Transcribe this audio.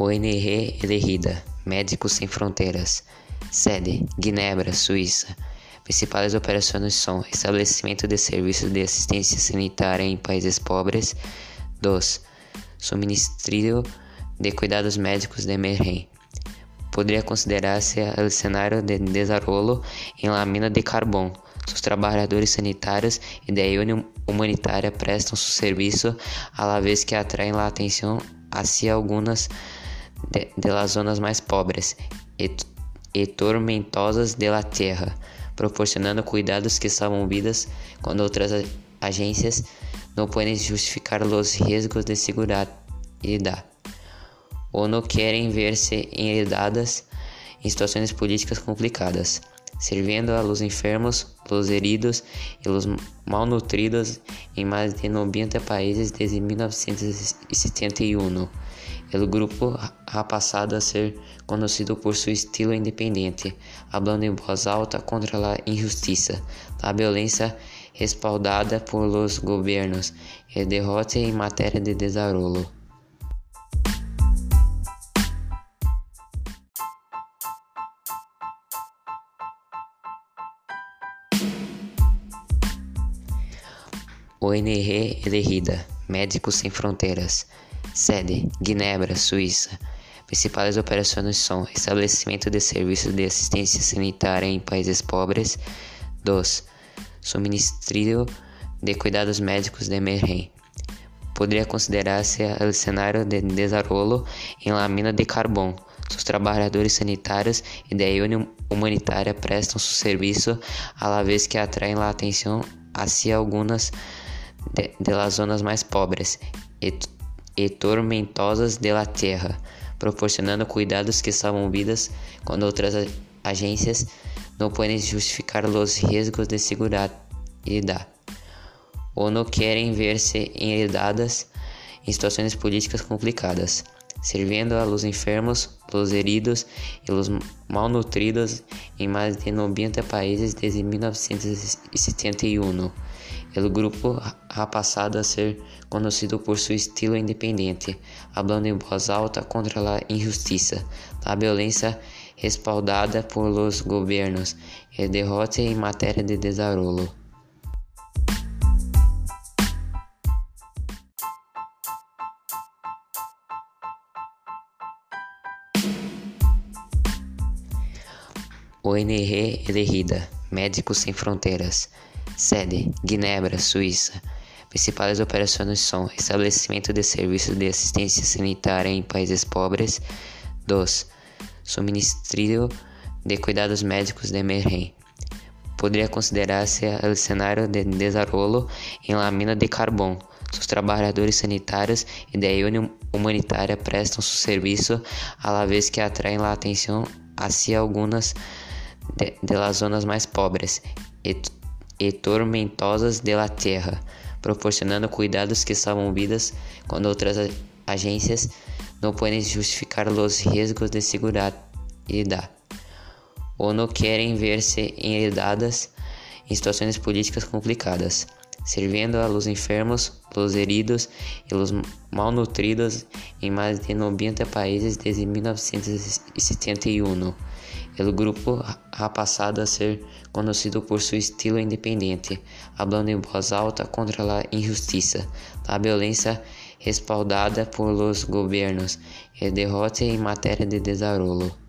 ONG Elegida, Médicos Sem Fronteiras. Sede: Guinebra, Suíça. Principais operações são estabelecimento de serviços de assistência sanitária em países pobres. 2. Suministro de cuidados médicos de emergência. Poderia considerar-se o cenário de desarrollo em la mina de carbono. Os trabalhadores sanitários e da União Humanitária prestam seu serviço, à la vez que atraem a atenção hacia algumas de, de las zonas mais pobres e, e tormentosas de la tierra, proporcionando cuidados que salvam vidas quando outras agências não podem justificar os riscos de segurança ou não querem ver-se enredadas em situações políticas complicadas servindo a los enfermos, los heridos e los malnutridos em mais de 90 países desde 1971. O grupo ha a ser conhecido por seu estilo independente, hablando em voz alta contra a injustiça, a violência respaldada por los governos e derrota em matéria de desarrollo. ONG Elegida, Médicos Sem Fronteiras. Sede: Guinebra, Suíça. Principais operações são estabelecimento de serviços de assistência sanitária em países pobres. 2. Suministro de cuidados médicos de emergência. Poderia considerar-se o cenário de desarrollo em la mina de carbono. Os trabalhadores sanitários e da União Humanitária prestam seu serviço, à vez que atraem a atenção hacia algumas de, de zonas mais pobres e, e tormentosas de la tierra, proporcionando cuidados que salvam vidas quando outras agências não podem justificar os riscos de segurança ou não querem ver-se enredadas em situações políticas complicadas, servindo a los enfermos, los heridos e los malnutridos em mais de 90 países desde 1971. O grupo ha a ser conhecido por seu estilo independente, hablando em voz alta contra a injustiça, a violência respaldada por los governos e derrota em matéria de desarrollo. ONG Elegida, Médicos Sem Fronteiras. Sede: Guinebra, Suíça. Principais operações são estabelecimento de serviços de assistência sanitária em países pobres. 2. Suministro de cuidados médicos de emergência. Poderia considerar-se o cenário de desarrollo em la mina de carbono. Os trabalhadores sanitários e da União Humanitária prestam seu serviço, à vez que atraem a atenção hacia algumas de, de zonas mais pobres e e tormentosas de la tierra, proporcionando cuidados que salvam vidas quando outras agências não podem justificar os riscos de segurança ou não querem ver-se enredadas em situações políticas complicadas, servindo a los enfermos, los heridos e los malnutridos em mais de 90 países desde 1971. O grupo ha passado a ser conhecido por seu estilo independente, hablando em voz alta contra a injustiça, a violência respaldada por los governos e derrota em matéria de desarrollo.